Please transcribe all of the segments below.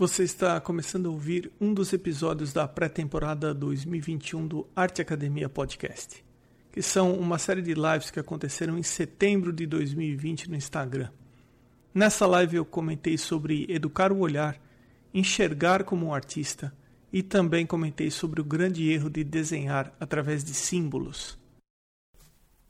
Você está começando a ouvir um dos episódios da pré-temporada 2021 do Arte Academia Podcast, que são uma série de lives que aconteceram em setembro de 2020 no Instagram. Nessa live eu comentei sobre educar o olhar, enxergar como um artista e também comentei sobre o grande erro de desenhar através de símbolos.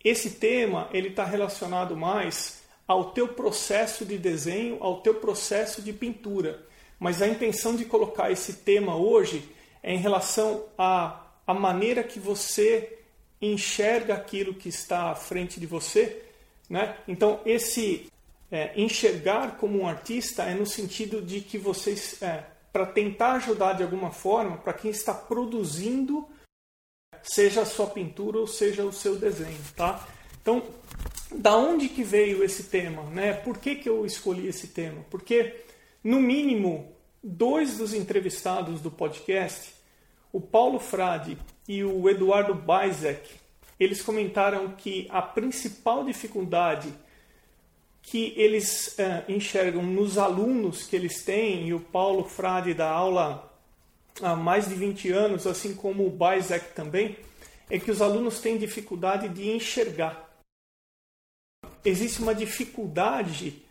Esse tema ele está relacionado mais ao teu processo de desenho, ao teu processo de pintura mas a intenção de colocar esse tema hoje é em relação à, à maneira que você enxerga aquilo que está à frente de você. Né? Então, esse é, enxergar como um artista é no sentido de que vocês, é, para tentar ajudar de alguma forma, para quem está produzindo, seja a sua pintura ou seja o seu desenho. Tá? Então, da onde que veio esse tema? Né? Por que, que eu escolhi esse tema? Porque no mínimo, dois dos entrevistados do podcast, o Paulo Frade e o Eduardo Bizek, eles comentaram que a principal dificuldade que eles uh, enxergam nos alunos que eles têm, e o Paulo Frade dá aula há mais de 20 anos, assim como o Bizek também, é que os alunos têm dificuldade de enxergar. Existe uma dificuldade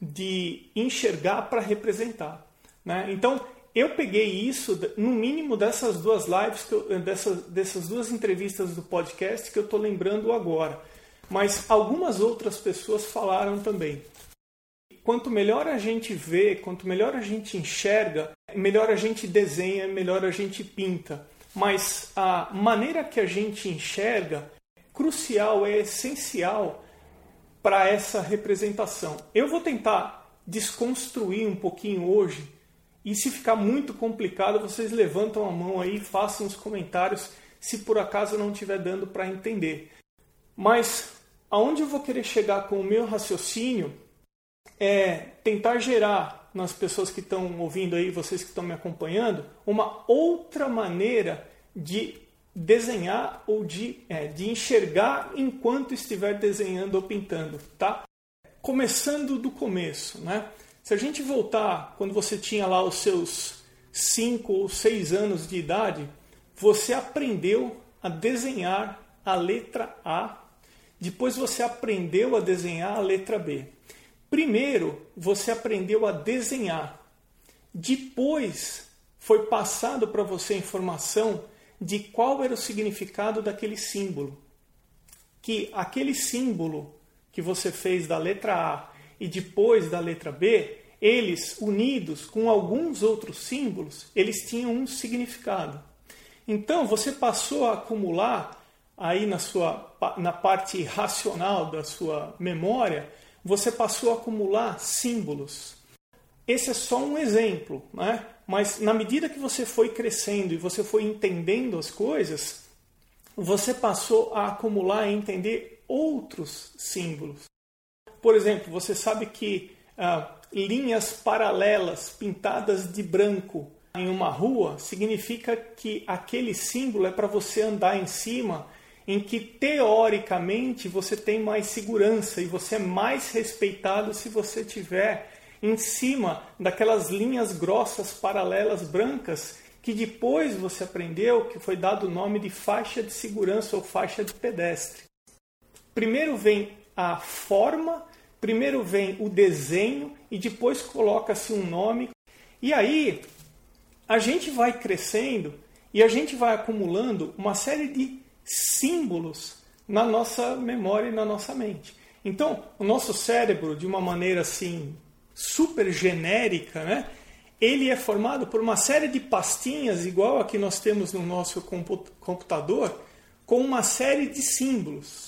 de enxergar para representar. Né? Então, eu peguei isso, no mínimo, dessas duas lives, eu, dessas, dessas duas entrevistas do podcast que eu estou lembrando agora. Mas algumas outras pessoas falaram também. Quanto melhor a gente vê, quanto melhor a gente enxerga, melhor a gente desenha, melhor a gente pinta. Mas a maneira que a gente enxerga crucial, é essencial para essa representação. Eu vou tentar desconstruir um pouquinho hoje e se ficar muito complicado, vocês levantam a mão aí façam os comentários se por acaso não estiver dando para entender. Mas aonde eu vou querer chegar com o meu raciocínio é tentar gerar nas pessoas que estão ouvindo aí, vocês que estão me acompanhando, uma outra maneira de desenhar ou de, é, de enxergar enquanto estiver desenhando ou pintando, tá? Começando do começo, né? Se a gente voltar quando você tinha lá os seus 5 ou 6 anos de idade, você aprendeu a desenhar a letra A, depois você aprendeu a desenhar a letra B. Primeiro, você aprendeu a desenhar. Depois, foi passado para você a informação de qual era o significado daquele símbolo. Que aquele símbolo que você fez da letra A e depois da letra B, eles unidos com alguns outros símbolos, eles tinham um significado. Então você passou a acumular aí na sua na parte racional da sua memória, você passou a acumular símbolos. Esse é só um exemplo, né? Mas na medida que você foi crescendo e você foi entendendo as coisas, você passou a acumular e entender outros símbolos. Por exemplo, você sabe que ah, linhas paralelas pintadas de branco em uma rua significa que aquele símbolo é para você andar em cima, em que teoricamente você tem mais segurança e você é mais respeitado se você tiver em cima daquelas linhas grossas paralelas brancas que depois você aprendeu que foi dado o nome de faixa de segurança ou faixa de pedestre. Primeiro vem a forma, primeiro vem o desenho e depois coloca-se um nome. E aí a gente vai crescendo e a gente vai acumulando uma série de símbolos na nossa memória e na nossa mente. Então, o nosso cérebro, de uma maneira assim super genérica, né? ele é formado por uma série de pastinhas, igual a que nós temos no nosso computador, com uma série de símbolos.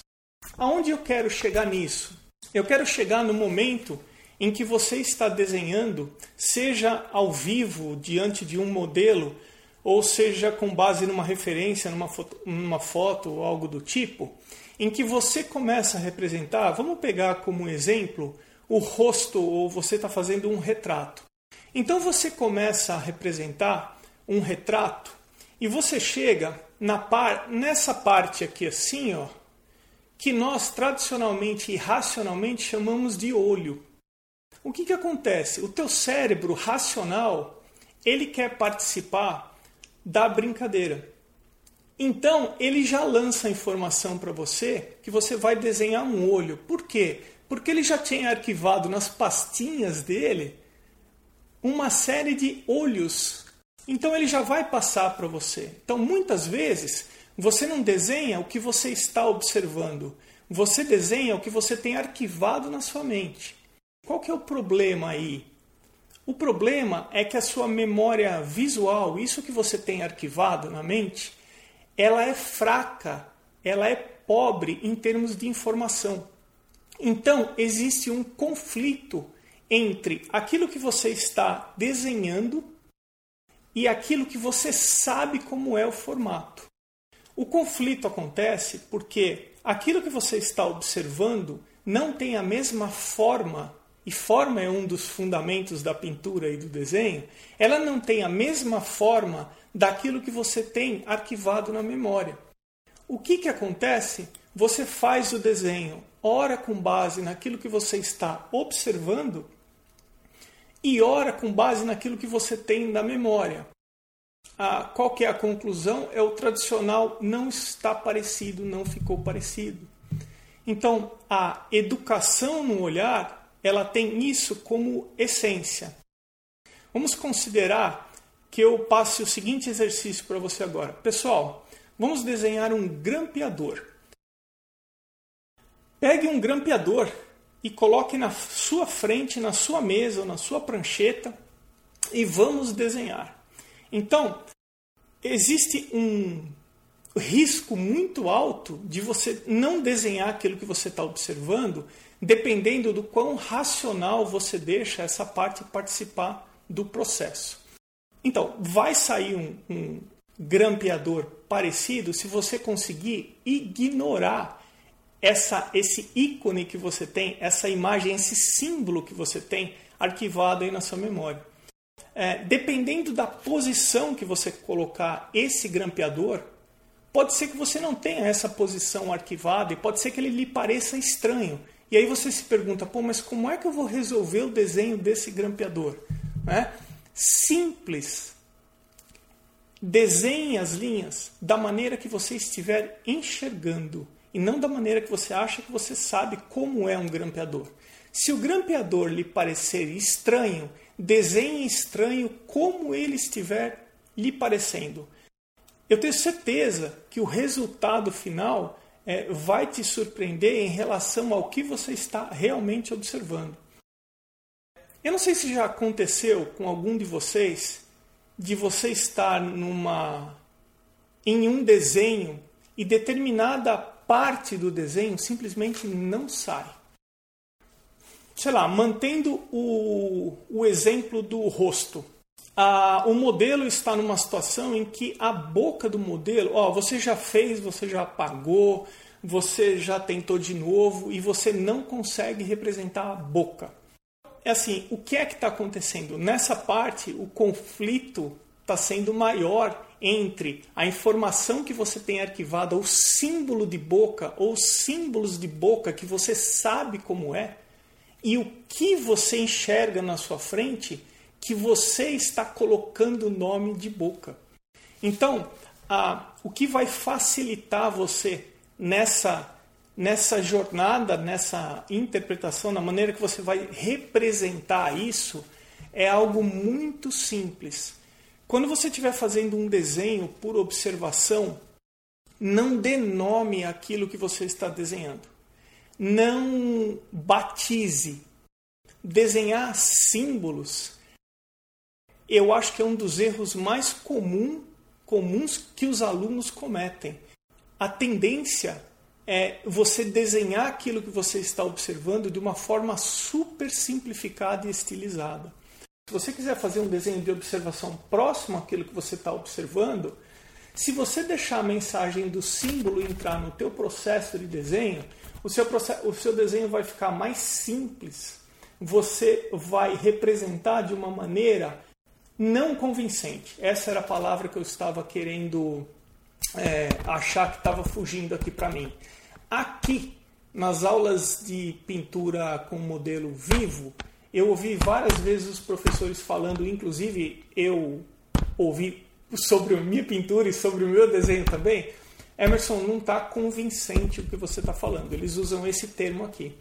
Aonde eu quero chegar nisso? Eu quero chegar no momento em que você está desenhando, seja ao vivo, diante de um modelo, ou seja com base numa referência, numa foto, numa foto ou algo do tipo, em que você começa a representar, vamos pegar como exemplo o rosto ou você está fazendo um retrato. Então você começa a representar um retrato e você chega na par, nessa parte aqui assim, ó, que nós tradicionalmente e racionalmente chamamos de olho. o que, que acontece? O teu cérebro racional, ele quer participar da brincadeira. Então, ele já lança a informação para você que você vai desenhar um olho. Por quê? Porque ele já tinha arquivado nas pastinhas dele uma série de olhos. Então, ele já vai passar para você. Então, muitas vezes, você não desenha o que você está observando. Você desenha o que você tem arquivado na sua mente. Qual que é o problema aí? O problema é que a sua memória visual, isso que você tem arquivado na mente, ela é fraca, ela é pobre em termos de informação. Então, existe um conflito entre aquilo que você está desenhando e aquilo que você sabe como é o formato. O conflito acontece porque aquilo que você está observando não tem a mesma forma, e forma é um dos fundamentos da pintura e do desenho, ela não tem a mesma forma daquilo que você tem arquivado na memória. O que, que acontece? Você faz o desenho, ora com base naquilo que você está observando e ora com base naquilo que você tem na memória. Ah, qual que é a conclusão? É o tradicional não está parecido, não ficou parecido. Então, a educação no olhar, ela tem isso como essência. Vamos considerar que eu passe o seguinte exercício para você agora. Pessoal, vamos desenhar um grampeador. Pegue um grampeador e coloque na sua frente, na sua mesa ou na sua prancheta e vamos desenhar. Então, existe um risco muito alto de você não desenhar aquilo que você está observando, dependendo do quão racional você deixa essa parte participar do processo. Então, vai sair um, um grampeador parecido se você conseguir ignorar essa, esse ícone que você tem, essa imagem, esse símbolo que você tem arquivado aí na sua memória. É, dependendo da posição que você colocar esse grampeador, pode ser que você não tenha essa posição arquivada e pode ser que ele lhe pareça estranho. E aí você se pergunta, pô, mas como é que eu vou resolver o desenho desse grampeador? Né? simples. Desenhe as linhas da maneira que você estiver enxergando e não da maneira que você acha que você sabe como é um grampeador. Se o grampeador lhe parecer estranho, desenhe estranho como ele estiver lhe parecendo. Eu tenho certeza que o resultado final é, vai te surpreender em relação ao que você está realmente observando. Eu não sei se já aconteceu com algum de vocês de você estar numa em um desenho e determinada parte do desenho simplesmente não sai. Sei lá, mantendo o, o exemplo do rosto. Ah, o modelo está numa situação em que a boca do modelo, ó, você já fez, você já apagou, você já tentou de novo e você não consegue representar a boca é assim, o que é que está acontecendo? Nessa parte, o conflito está sendo maior entre a informação que você tem arquivada, o símbolo de boca ou símbolos de boca que você sabe como é, e o que você enxerga na sua frente que você está colocando o nome de boca. Então, a, o que vai facilitar você nessa nessa jornada, nessa interpretação, na maneira que você vai representar isso, é algo muito simples. Quando você estiver fazendo um desenho por observação, não dê nome àquilo que você está desenhando. Não batize. Desenhar símbolos, eu acho que é um dos erros mais comum, comuns que os alunos cometem. A tendência é você desenhar aquilo que você está observando de uma forma super simplificada e estilizada. Se você quiser fazer um desenho de observação próximo àquilo que você está observando, se você deixar a mensagem do símbolo entrar no teu processo de desenho, o seu, o seu desenho vai ficar mais simples. Você vai representar de uma maneira não convincente. Essa era a palavra que eu estava querendo é, achar que estava fugindo aqui para mim. Aqui, nas aulas de pintura com modelo vivo, Eu ouvi várias vezes os professores falando, inclusive eu ouvi sobre a minha pintura e sobre o meu desenho também. Emerson, não está convincente o que você está falando. Eles usam esse termo aqui.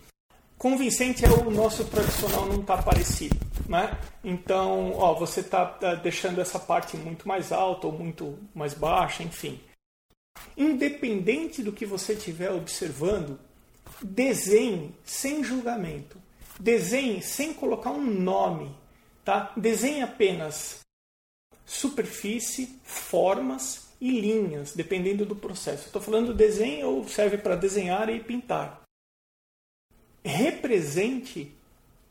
Convincente é o nosso tradicional não está parecido, né? Então, ó, você está tá deixando essa parte muito mais alta ou muito mais baixa, enfim. Independente do que você estiver observando, desenhe sem julgamento. Desenhe sem colocar um nome, tá? Desenhe apenas superfície, formas e linhas, dependendo do processo. Estou falando desenho ou serve para desenhar e pintar. Represente,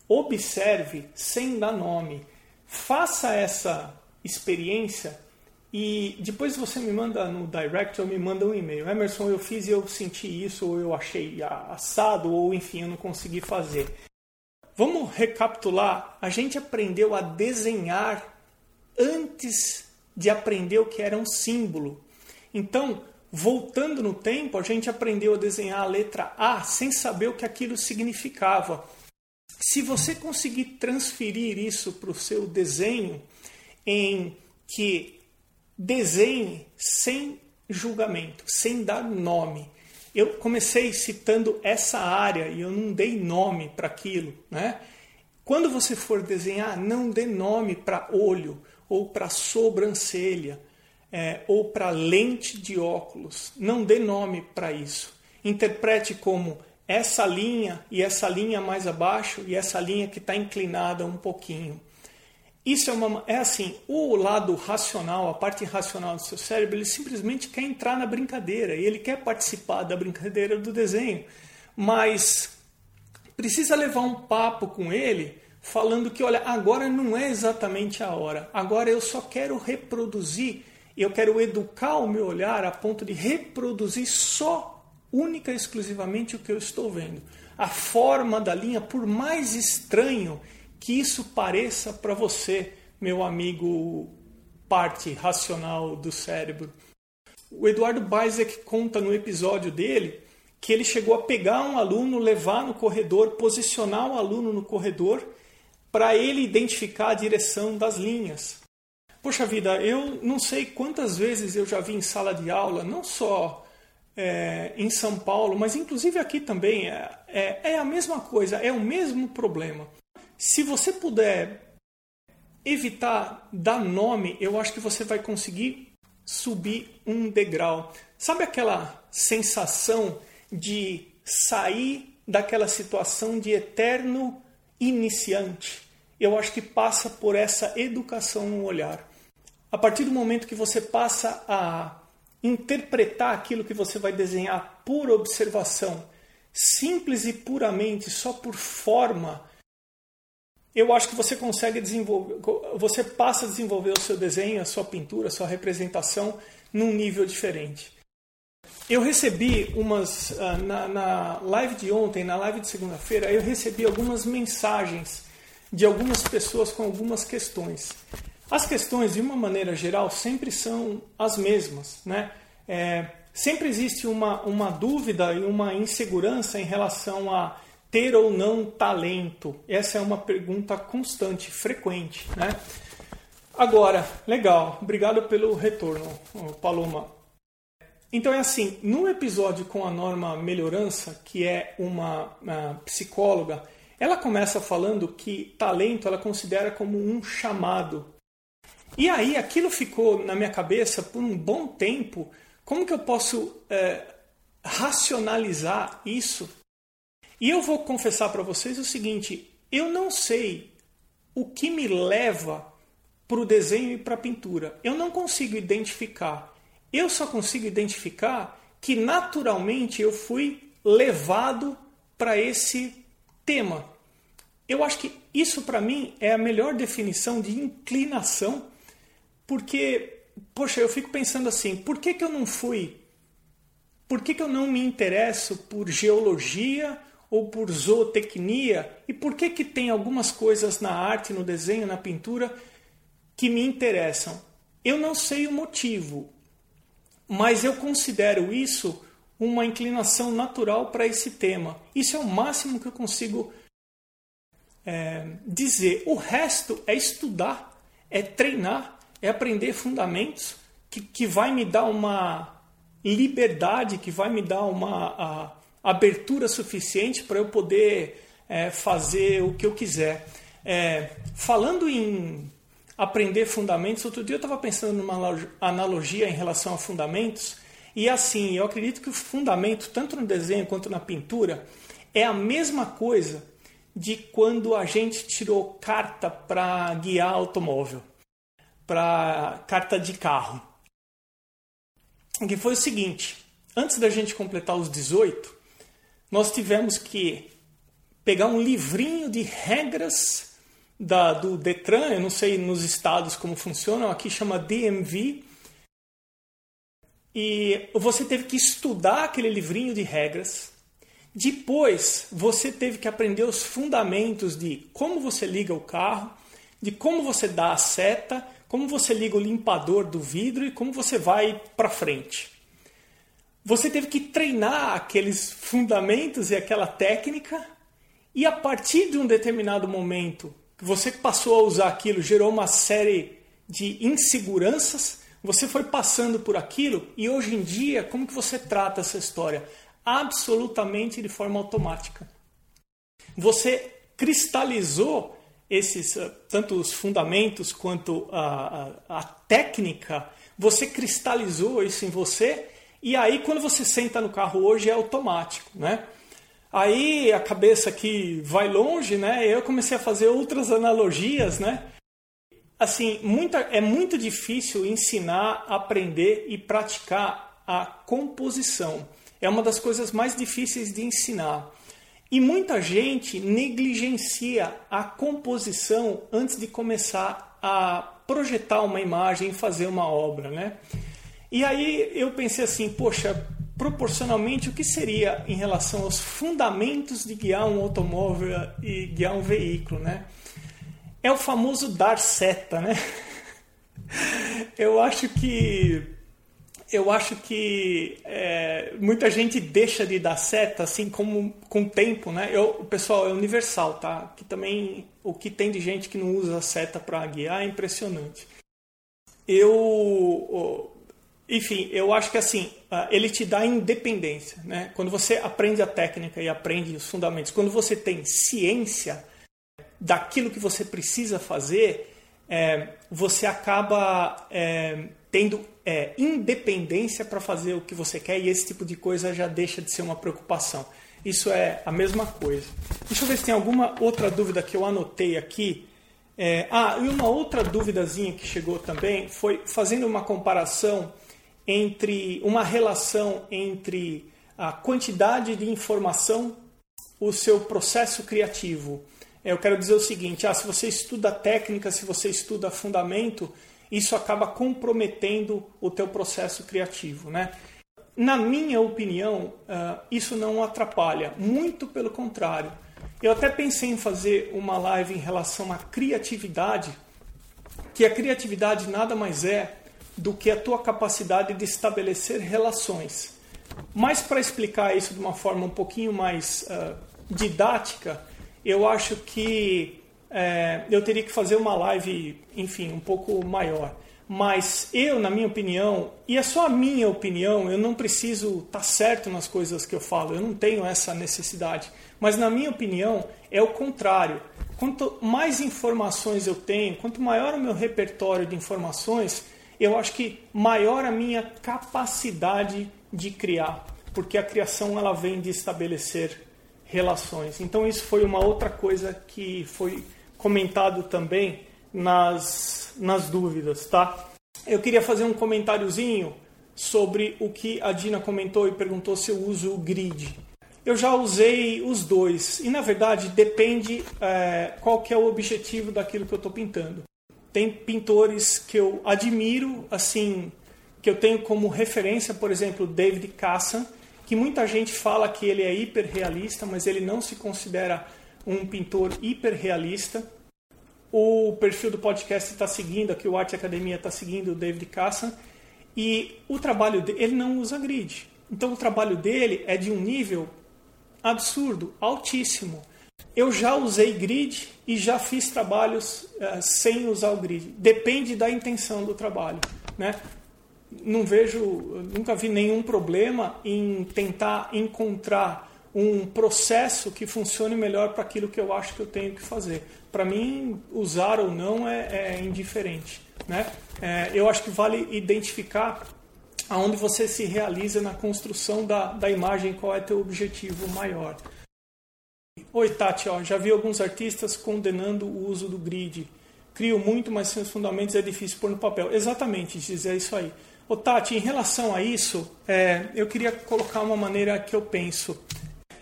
observe sem dar nome. Faça essa experiência e depois você me manda no direct ou me manda um e-mail. Emerson, eu fiz e eu senti isso, ou eu achei assado, ou enfim, eu não consegui fazer. Vamos recapitular. A gente aprendeu a desenhar antes de aprender o que era um símbolo. Então, voltando no tempo, a gente aprendeu a desenhar a letra A sem saber o que aquilo significava. Se você conseguir transferir isso para o seu desenho, em que desenhe sem julgamento, sem dar nome. Eu comecei citando essa área e eu não dei nome para aquilo, né? Quando você for desenhar, não dê nome para olho ou para sobrancelha é, ou para lente de óculos. Não dê nome para isso. Interprete como essa linha e essa linha mais abaixo e essa linha que está inclinada um pouquinho. Isso é, uma, é assim, o lado racional, a parte racional do seu cérebro, ele simplesmente quer entrar na brincadeira e ele quer participar da brincadeira do desenho, mas precisa levar um papo com ele falando que, olha, agora não é exatamente a hora, agora eu só quero reproduzir, eu quero educar o meu olhar a ponto de reproduzir só, única e exclusivamente o que eu estou vendo. A forma da linha, por mais estranho que isso pareça para você, meu amigo parte racional do cérebro. O Eduardo Bizek conta no episódio dele que ele chegou a pegar um aluno, levar no corredor, posicionar o aluno no corredor para ele identificar a direção das linhas. Poxa vida, eu não sei quantas vezes eu já vi em sala de aula, não só é, em São Paulo, mas inclusive aqui também, é, é, é a mesma coisa, é o mesmo problema. Se você puder evitar dar nome, eu acho que você vai conseguir subir um degrau. Sabe aquela sensação de sair daquela situação de eterno iniciante? Eu acho que passa por essa educação no olhar. A partir do momento que você passa a interpretar aquilo que você vai desenhar por observação, simples e puramente só por forma, eu acho que você consegue desenvolver, você passa a desenvolver o seu desenho, a sua pintura, a sua representação num nível diferente. Eu recebi umas, ah, na, na live de ontem, na live de segunda-feira, eu recebi algumas mensagens de algumas pessoas com algumas questões. As questões, de uma maneira geral, sempre são as mesmas. Né? É, sempre existe uma, uma dúvida e uma insegurança em relação a ter ou não talento? Essa é uma pergunta constante, frequente, né? Agora, legal, obrigado pelo retorno, Paloma. Então é assim, no episódio com a Norma Melhorança, que é uma, uma psicóloga, ela começa falando que talento ela considera como um chamado. E aí aquilo ficou na minha cabeça por um bom tempo. Como que eu posso é, racionalizar isso e eu vou confessar para vocês o seguinte: eu não sei o que me leva para o desenho e para a pintura. Eu não consigo identificar. Eu só consigo identificar que naturalmente eu fui levado para esse tema. Eu acho que isso para mim é a melhor definição de inclinação, porque, poxa, eu fico pensando assim: por que, que eu não fui? Por que, que eu não me interesso por geologia ou por zootecnia? E por que, que tem algumas coisas na arte, no desenho, na pintura que me interessam? Eu não sei o motivo, mas eu considero isso uma inclinação natural para esse tema. Isso é o máximo que eu consigo é, dizer. O resto é estudar, é treinar, é aprender fundamentos que, que vai me dar uma liberdade, que vai me dar uma a, abertura suficiente para eu poder é, fazer o que eu quiser. É, falando em aprender fundamentos, outro dia eu estava pensando numa analogia em relação a fundamentos, e assim, eu acredito que o fundamento, tanto no desenho quanto na pintura, é a mesma coisa de quando a gente tirou carta para guiar automóvel, para carta de carro. Que foi o seguinte: antes da gente completar os 18, nós tivemos que pegar um livrinho de regras da, do Detran, eu não sei nos estados como funcionam, aqui chama DMV. E você teve que estudar aquele livrinho de regras. Depois, você teve que aprender os fundamentos de como você liga o carro, de como você dá a seta, como você liga o limpador do vidro e como você vai para frente. Você teve que treinar aqueles fundamentos e aquela técnica e a partir de um determinado momento que você passou a usar aquilo, gerou uma série de inseguranças, você foi passando por aquilo e hoje em dia, como que você trata essa história? Absolutamente de forma automática. Você cristalizou esses, ah, tanto os fundamentos quanto a, a, a técnica, você cristalizou isso em você e aí quando você senta no carro hoje é automático, né? Aí a cabeça aqui vai longe, né? Eu comecei a fazer outras analogias, né? Assim, muita, é muito difícil ensinar, aprender e praticar a composição. É uma das coisas mais difíceis de ensinar. E muita gente negligencia a composição antes de começar a projetar uma imagem, fazer uma obra, né? E aí eu pensei assim, poxa, proporcionalmente o que seria em relação aos fundamentos de guiar um automóvel e guiar um veículo, né? É o famoso dar seta, né? Eu acho que eu acho que é, muita gente deixa de dar seta assim como com o tempo, né? Eu, pessoal é universal, tá? Que também o que tem de gente que não usa seta para guiar é impressionante. Eu enfim, eu acho que assim, ah, ele te dá independência. Né? Quando você aprende a técnica e aprende os fundamentos, quando você tem ciência daquilo que você precisa fazer, é, você acaba é, tendo é, independência para fazer o que você quer e esse tipo de coisa já deixa de ser uma preocupação. Isso é a mesma coisa. Deixa eu ver se tem alguma outra dúvida que eu anotei aqui. É, ah, e uma outra duvidazinha que chegou também foi fazendo uma comparação entre uma relação entre a quantidade de informação, o seu processo criativo. Eu quero dizer o seguinte: ah, se você estuda técnica, se você estuda fundamento, isso acaba comprometendo o teu processo criativo, né? Na minha opinião, uh, isso não atrapalha, muito pelo contrário. Eu até pensei em fazer uma live em relação à criatividade, que a criatividade nada mais é do que a tua capacidade de estabelecer relações. Mas para explicar isso de uma forma um pouquinho mais uh, didática, eu acho que é, eu teria que fazer uma live, enfim, um pouco maior. Mas eu, na minha opinião, e é só a minha opinião, eu não preciso estar tá certo nas coisas que eu falo, eu não tenho essa necessidade. Mas na minha opinião, é o contrário. Quanto mais informações eu tenho, quanto maior o meu repertório de informações, eu acho que maior a minha capacidade de criar, porque a criação ela vem de estabelecer relações. Então isso foi uma outra coisa que foi comentado também nas, nas dúvidas, tá? Eu queria fazer um comentáriozinho sobre o que a Dina comentou e perguntou se eu uso o grid. Eu já usei os dois e na verdade depende é, qual que é o objetivo daquilo que eu estou pintando. Tem pintores que eu admiro, assim, que eu tenho como referência, por exemplo, David Cassan, que muita gente fala que ele é hiperrealista, mas ele não se considera um pintor hiperrealista. O perfil do podcast está seguindo, aqui o Arte Academia está seguindo o David Cassan, e o trabalho dele, ele não usa grid. Então o trabalho dele é de um nível absurdo, altíssimo. Eu já usei grid e já fiz trabalhos uh, sem usar o grid. Depende da intenção do trabalho. Né? Não vejo, nunca vi nenhum problema em tentar encontrar um processo que funcione melhor para aquilo que eu acho que eu tenho que fazer. Para mim, usar ou não é, é indiferente. Né? É, eu acho que vale identificar aonde você se realiza na construção da, da imagem, qual é teu objetivo maior. Oi, Tati, ó, já vi alguns artistas condenando o uso do grid. Crio muito, mas sem os fundamentos é difícil pôr no papel. Exatamente, dizer é isso aí. Ô, Tati, em relação a isso, é, eu queria colocar uma maneira que eu penso.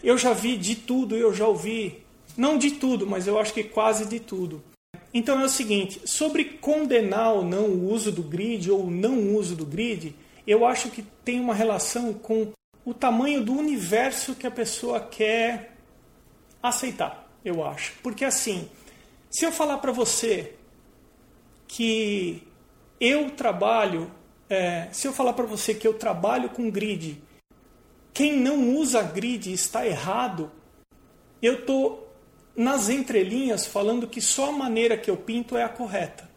Eu já vi de tudo, eu já ouvi, não de tudo, mas eu acho que quase de tudo. Então é o seguinte, sobre condenar ou não o uso do grid ou não uso do grid, eu acho que tem uma relação com o tamanho do universo que a pessoa quer aceitar, eu acho. Porque assim, se eu falar para você que eu trabalho, é, se eu falar para você que eu trabalho com grid, quem não usa grid está errado, eu estou nas entrelinhas falando que só a maneira que eu pinto é a correta.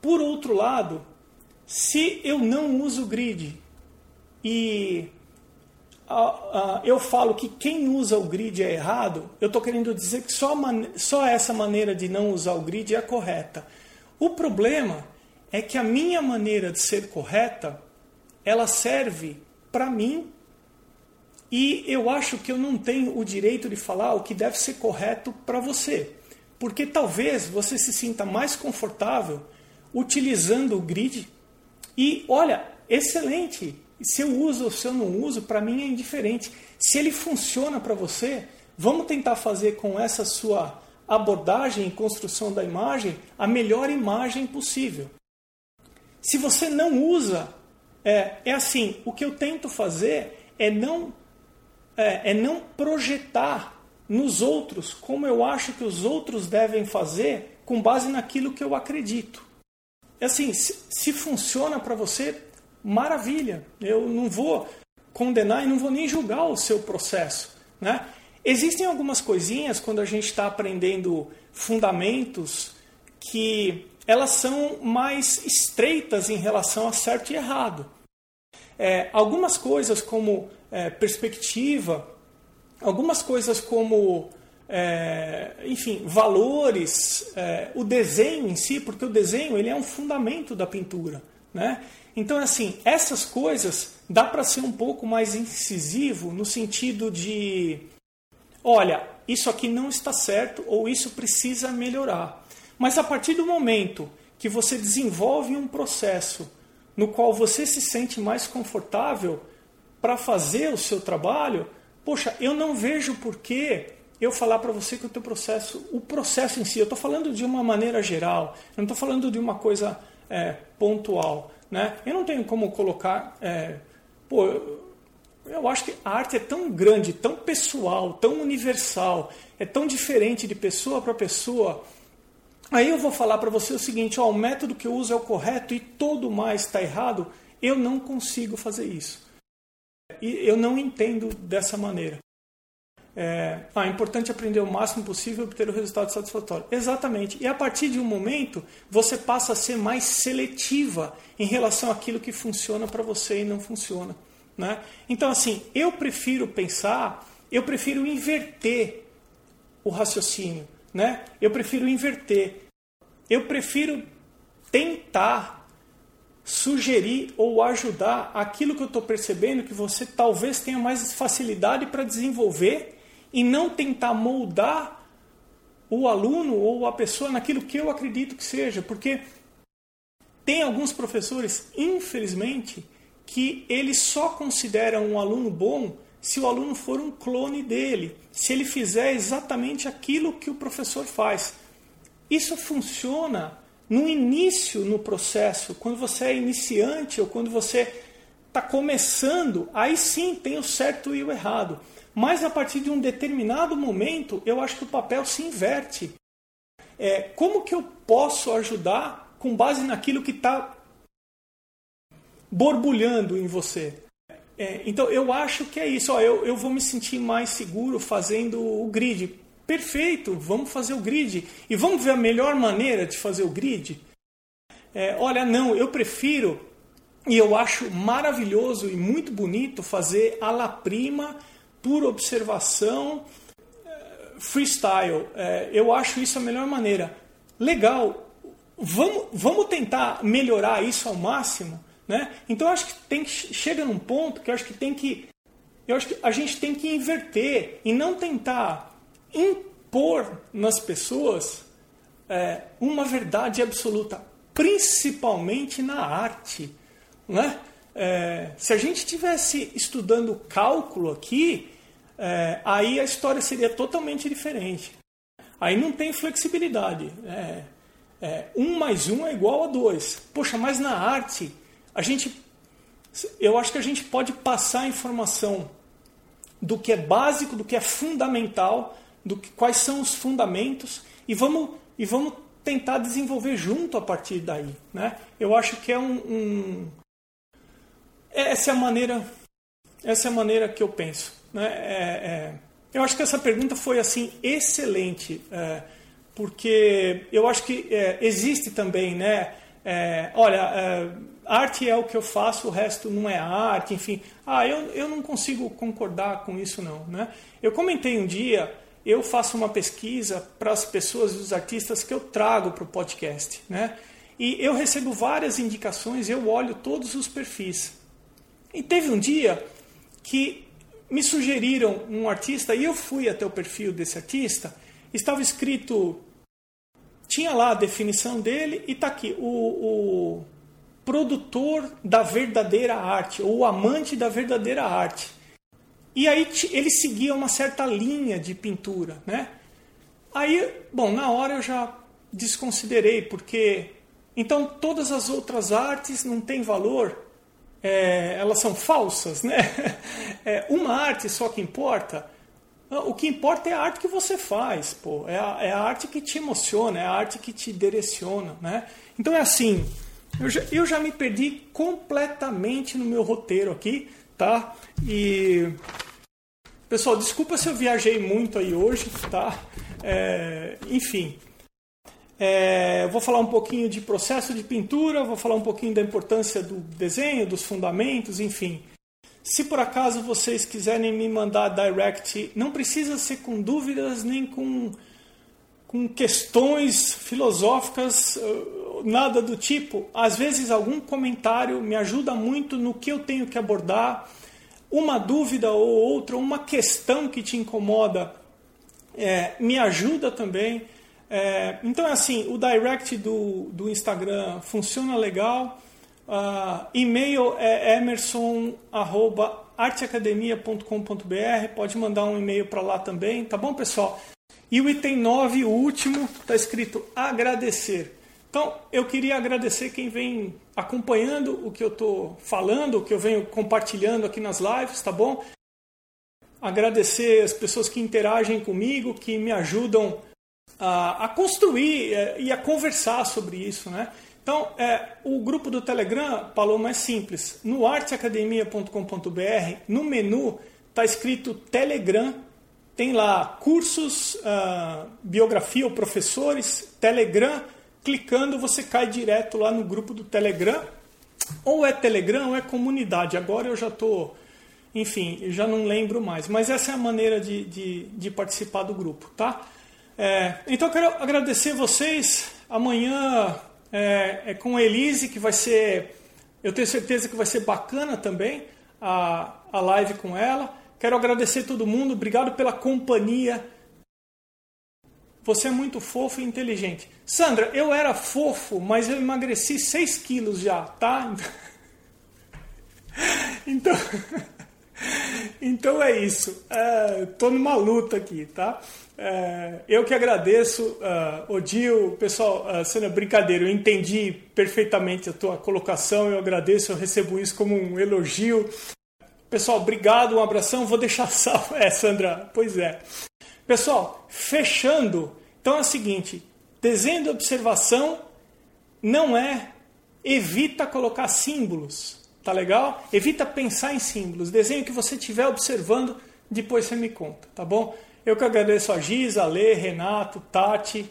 Por outro lado, se eu não uso grid e eu falo que quem usa o grid é errado, eu estou querendo dizer que só, só essa maneira de não usar o grid é correta. O problema é que a minha maneira de ser correta, ela serve para mim e eu acho que eu não tenho o direito de falar o que deve ser correto para você. Porque talvez você se sinta mais confortável utilizando o grid e olha, excelente, se eu uso ou se eu não uso, para mim é indiferente. Se ele funciona para você, vamos tentar fazer com essa sua abordagem e construção da imagem a melhor imagem possível. Se você não usa, é, é assim: o que eu tento fazer é não, é, é não projetar nos outros como eu acho que os outros devem fazer com base naquilo que eu acredito. É assim, se, se funciona para você, maravilha. Eu não vou condenar e não vou nem julgar o seu processo. Né? Existem algumas coisinhas quando a gente está aprendendo fundamentos que elas são mais estreitas em relação a certo e errado. É, algumas coisas como é, perspectiva, algumas coisas como, é, enfim, valores, é, o desenho em si, porque o desenho ele é um fundamento da pintura. Né? Então, assim, essas coisas dá para ser um pouco mais incisivo no sentido de: olha, isso aqui não está certo ou isso precisa melhorar. Mas a partir do momento que você desenvolve um processo no qual você se sente mais confortável para fazer o seu trabalho, poxa, eu não vejo por que eu falar para você que o teu processo, o processo em si, eu estou falando de uma maneira geral, eu não estou falando de uma coisa é, pontual. Né? Eu não tenho como colocar. É, pô, eu acho que a arte é tão grande, tão pessoal, tão universal, é tão diferente de pessoa para pessoa. Aí eu vou falar para você o seguinte: ó, o método que eu uso é o correto e todo mais está errado. Eu não consigo fazer isso. E eu não entendo dessa maneira. É, ah, é importante aprender o máximo possível e obter o resultado satisfatório. Exatamente. E a partir de um momento, você passa a ser mais seletiva em relação àquilo que funciona para você e não funciona. Né? Então, assim, eu prefiro pensar, eu prefiro inverter o raciocínio. Né? Eu prefiro inverter. Eu prefiro tentar sugerir ou ajudar aquilo que eu estou percebendo que você talvez tenha mais facilidade para desenvolver e não tentar moldar o aluno ou a pessoa naquilo que eu acredito que seja, porque tem alguns professores, infelizmente, que eles só consideram um aluno bom se o aluno for um clone dele, se ele fizer exatamente aquilo que o professor faz. Isso funciona no início no processo, quando você é iniciante ou quando você está começando, aí sim tem o certo e o errado. Mas a partir de um determinado momento, eu acho que o papel se inverte. É, como que eu posso ajudar com base naquilo que está borbulhando em você? É, então eu acho que é isso. Ó, eu, eu vou me sentir mais seguro fazendo o grid. Perfeito, vamos fazer o grid. E vamos ver a melhor maneira de fazer o grid? É, olha, não, eu prefiro e eu acho maravilhoso e muito bonito fazer a la prima, por observação, é, freestyle. É, eu acho isso a melhor maneira. Legal, vamos, vamos tentar melhorar isso ao máximo? Né? Então acho que tem que chega num ponto que acho que tem que eu acho que a gente tem que inverter e não tentar impor nas pessoas é, uma verdade absoluta, principalmente na arte. Né? É, se a gente estivesse estudando cálculo aqui, é, aí a história seria totalmente diferente. Aí não tem flexibilidade. É, é, um mais um é igual a dois. Poxa, mas na arte, a gente, eu acho que a gente pode passar a informação do que é básico, do que é fundamental, do que, quais são os fundamentos e vamos, e vamos tentar desenvolver junto a partir daí. Né? Eu acho que é um, um essa é a maneira essa é a maneira que eu penso. Né? É, é, eu acho que essa pergunta foi assim excelente, é, porque eu acho que é, existe também, né? É, olha, é, arte é o que eu faço, o resto não é arte, enfim. Ah, eu, eu não consigo concordar com isso não, né? Eu comentei um dia, eu faço uma pesquisa para as pessoas e os artistas que eu trago para o podcast, né? E eu recebo várias indicações, eu olho todos os perfis. E teve um dia que me sugeriram um artista e eu fui até o perfil desse artista, estava escrito tinha lá a definição dele e está aqui o, o produtor da verdadeira arte, ou o amante da verdadeira arte. E aí ele seguia uma certa linha de pintura, né? Aí, bom, na hora eu já desconsiderei, porque então todas as outras artes não têm valor, é, elas são falsas, né? É, uma arte só que importa. O que importa é a arte que você faz, pô. É a, é a arte que te emociona, é a arte que te direciona, né? Então é assim, eu já, eu já me perdi completamente no meu roteiro aqui, tá? E. Pessoal, desculpa se eu viajei muito aí hoje, tá? É, enfim. É, vou falar um pouquinho de processo de pintura, vou falar um pouquinho da importância do desenho, dos fundamentos, enfim. Se por acaso vocês quiserem me mandar direct, não precisa ser com dúvidas nem com, com questões filosóficas nada do tipo. Às vezes, algum comentário me ajuda muito no que eu tenho que abordar. Uma dúvida ou outra, uma questão que te incomoda, é, me ajuda também. É, então, é assim: o direct do, do Instagram funciona legal. Uh, e-mail é emerson.arteacademia.com.br. Pode mandar um e-mail para lá também, tá bom, pessoal? E o item 9, o último, está escrito agradecer. Então, eu queria agradecer quem vem acompanhando o que eu estou falando, o que eu venho compartilhando aqui nas lives, tá bom? Agradecer as pessoas que interagem comigo, que me ajudam a, a construir é, e a conversar sobre isso, né? Então, é, o grupo do Telegram, falou mais simples. No arteacademia.com.br, no menu, está escrito Telegram. Tem lá cursos, uh, biografia ou professores, Telegram Clicando, você cai direto lá no grupo do Telegram. Ou é Telegram ou é comunidade. Agora eu já estou, enfim, já não lembro mais. Mas essa é a maneira de, de, de participar do grupo, tá? É, então eu quero agradecer vocês. Amanhã é, é, com a Elise, que vai ser, eu tenho certeza que vai ser bacana também a, a live com ela. Quero agradecer todo mundo, obrigado pela companhia você é muito fofo e inteligente. Sandra, eu era fofo, mas eu emagreci 6 quilos já, tá? Então, então é isso. É, numa luta aqui, tá? É, eu que agradeço, uh, Odil, pessoal, uh, Sandra, brincadeira, eu entendi perfeitamente a tua colocação, eu agradeço, eu recebo isso como um elogio. Pessoal, obrigado, um abração, vou deixar salvo. É, Sandra, pois é. Pessoal, fechando, então é o seguinte: desenho de observação não é evita colocar símbolos, tá legal? Evita pensar em símbolos. Desenho que você estiver observando, depois você me conta, tá bom? Eu que agradeço a Giza, Lê, Renato, Tati.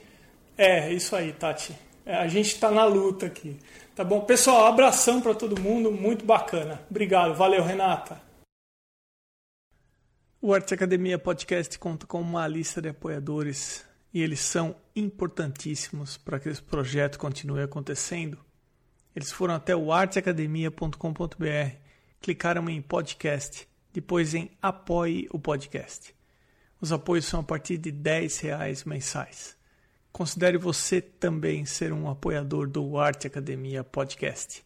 É, isso aí, Tati. É, a gente está na luta aqui. Tá bom? Pessoal, abração para todo mundo, muito bacana. Obrigado, valeu, Renata. O Arte Academia Podcast conta com uma lista de apoiadores e eles são importantíssimos para que esse projeto continue acontecendo. Eles foram até o arteacademia.com.br, clicaram em podcast, depois em apoie o podcast. Os apoios são a partir de R$ reais mensais. Considere você também ser um apoiador do Arte Academia Podcast.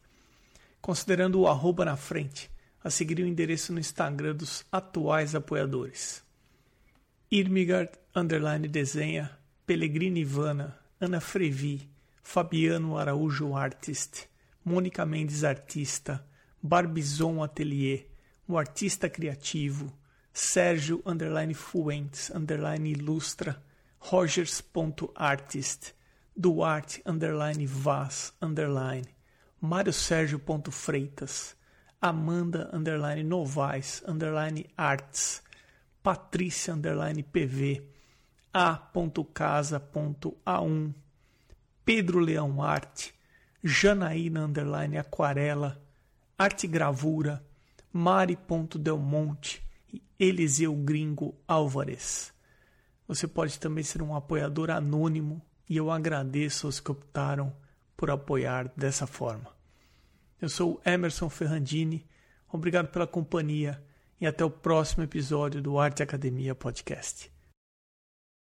Considerando o arroba na frente, a seguir o endereço no Instagram dos atuais apoiadores. Irmigard, underline desenha, Pellegrini Ivana, Ana Frevi, Fabiano Araújo Artist, Mônica Mendes Artista, Barbizon Atelier, o Artista Criativo, Sérgio underline Fuentes underline Ilustra, Rogers.artist, Duarte underline Vaz underline, Mário Sérgio.freitas, Amanda underline Novaes underline Arts, Patrícia underline PV, A.casa.a1, Pedro Leão Arte, Janaína underline Aquarela, Arte Gravura, Mari.delmonte e Eliseu Gringo Álvares. Você pode também ser um apoiador anônimo e eu agradeço aos que optaram por apoiar dessa forma. Eu sou Emerson Ferrandini, obrigado pela companhia e até o próximo episódio do Arte Academia Podcast.